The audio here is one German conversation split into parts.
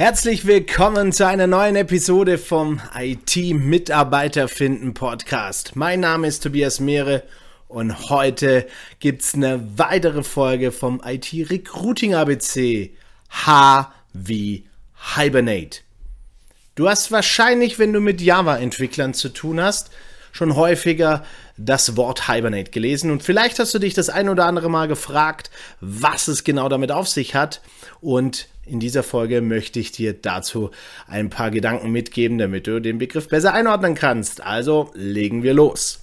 Herzlich willkommen zu einer neuen Episode vom IT-Mitarbeiter finden Podcast. Mein Name ist Tobias Mehre und heute gibt's eine weitere Folge vom IT-Recruiting ABC. H wie Hibernate. Du hast wahrscheinlich, wenn du mit Java-Entwicklern zu tun hast, schon häufiger das Wort Hibernate gelesen und vielleicht hast du dich das ein oder andere Mal gefragt, was es genau damit auf sich hat und in dieser Folge möchte ich dir dazu ein paar Gedanken mitgeben, damit du den Begriff besser einordnen kannst. Also legen wir los.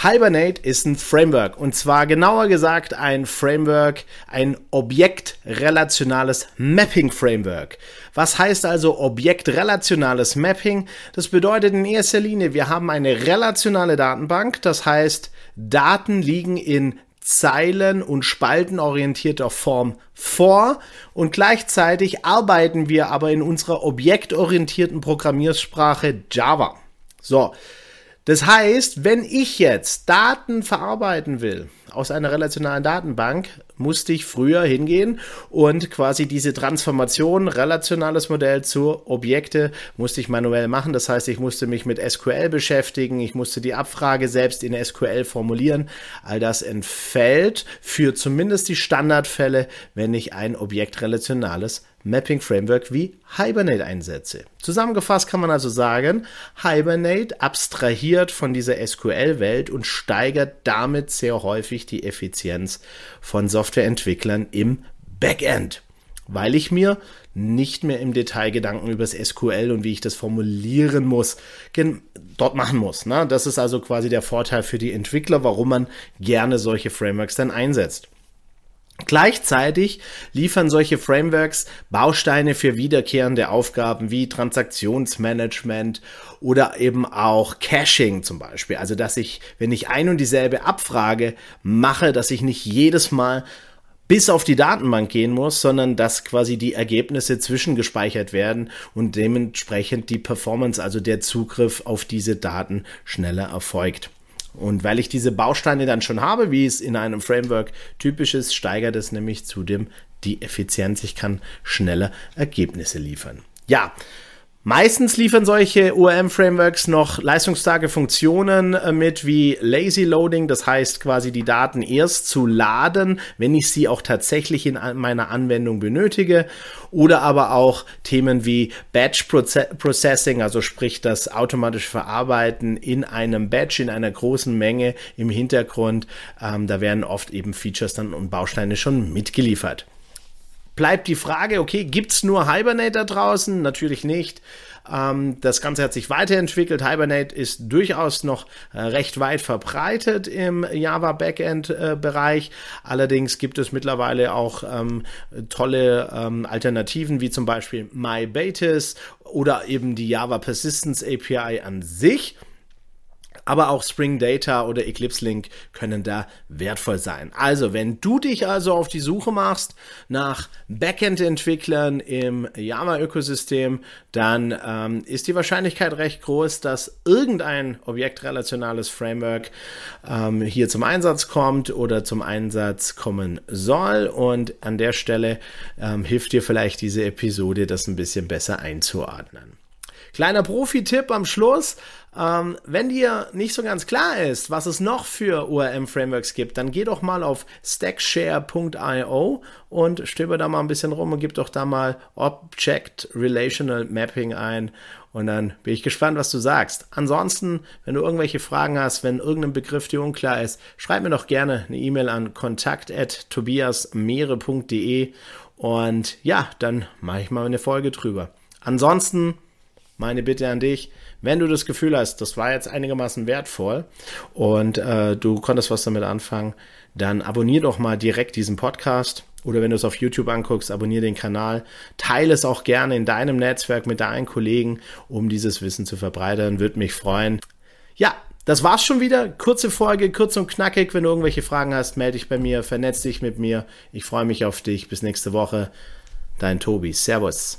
Hibernate ist ein Framework und zwar genauer gesagt ein Framework, ein objektrelationales Mapping Framework. Was heißt also objektrelationales Mapping? Das bedeutet in erster Linie, wir haben eine relationale Datenbank, das heißt, Daten liegen in zeilen- und spaltenorientierter Form vor und gleichzeitig arbeiten wir aber in unserer objektorientierten Programmiersprache Java. So. Das heißt, wenn ich jetzt Daten verarbeiten will, aus einer relationalen Datenbank musste ich früher hingehen und quasi diese Transformation, relationales Modell zu Objekte, musste ich manuell machen. Das heißt, ich musste mich mit SQL beschäftigen, ich musste die Abfrage selbst in SQL formulieren. All das entfällt für zumindest die Standardfälle, wenn ich ein objektrelationales Mapping Framework wie Hibernate einsetze. Zusammengefasst kann man also sagen, Hibernate abstrahiert von dieser SQL-Welt und steigert damit sehr häufig die Effizienz von Softwareentwicklern im Backend, weil ich mir nicht mehr im Detail Gedanken über das SQL und wie ich das formulieren muss, dort machen muss. Ne? Das ist also quasi der Vorteil für die Entwickler, warum man gerne solche Frameworks dann einsetzt. Gleichzeitig liefern solche Frameworks Bausteine für wiederkehrende Aufgaben wie Transaktionsmanagement oder eben auch Caching zum Beispiel. Also, dass ich, wenn ich ein und dieselbe Abfrage mache, dass ich nicht jedes Mal bis auf die Datenbank gehen muss, sondern dass quasi die Ergebnisse zwischengespeichert werden und dementsprechend die Performance, also der Zugriff auf diese Daten schneller erfolgt. Und weil ich diese Bausteine dann schon habe, wie es in einem Framework typisch ist, steigert es nämlich zudem die Effizienz. Ich kann schneller Ergebnisse liefern. Ja, Meistens liefern solche ORM-Frameworks noch leistungsstarke Funktionen äh, mit wie Lazy Loading, das heißt quasi die Daten erst zu laden, wenn ich sie auch tatsächlich in meiner Anwendung benötige. Oder aber auch Themen wie Batch Processing, also sprich das automatische Verarbeiten in einem Batch, in einer großen Menge im Hintergrund. Ähm, da werden oft eben Features dann und Bausteine schon mitgeliefert bleibt die Frage, okay, gibt es nur Hibernate da draußen? Natürlich nicht. Ähm, das Ganze hat sich weiterentwickelt. Hibernate ist durchaus noch äh, recht weit verbreitet im Java Backend äh, Bereich. Allerdings gibt es mittlerweile auch ähm, tolle ähm, Alternativen wie zum Beispiel MyBatis oder eben die Java Persistence API an sich aber auch Spring Data oder Eclipse Link können da wertvoll sein. Also, wenn du dich also auf die Suche machst nach Backend-Entwicklern im Java-Ökosystem, dann ähm, ist die Wahrscheinlichkeit recht groß, dass irgendein objektrelationales Framework ähm, hier zum Einsatz kommt oder zum Einsatz kommen soll. Und an der Stelle ähm, hilft dir vielleicht diese Episode, das ein bisschen besser einzuordnen. Kleiner Profi-Tipp am Schluss. Ähm, wenn dir nicht so ganz klar ist, was es noch für ORM-Frameworks gibt, dann geh doch mal auf stackshare.io und stöber da mal ein bisschen rum und gib doch da mal Object Relational Mapping ein. Und dann bin ich gespannt, was du sagst. Ansonsten, wenn du irgendwelche Fragen hast, wenn irgendein Begriff dir unklar ist, schreib mir doch gerne eine E-Mail an kontakt.tobiasmeere.de und ja, dann mache ich mal eine Folge drüber. Ansonsten meine Bitte an dich, wenn du das Gefühl hast, das war jetzt einigermaßen wertvoll und äh, du konntest was damit anfangen, dann abonnier doch mal direkt diesen Podcast. Oder wenn du es auf YouTube anguckst, abonniere den Kanal. Teile es auch gerne in deinem Netzwerk mit deinen Kollegen, um dieses Wissen zu verbreitern. Würde mich freuen. Ja, das war's schon wieder. Kurze Folge, kurz und knackig. Wenn du irgendwelche Fragen hast, melde dich bei mir, vernetz dich mit mir. Ich freue mich auf dich. Bis nächste Woche. Dein Tobi. Servus.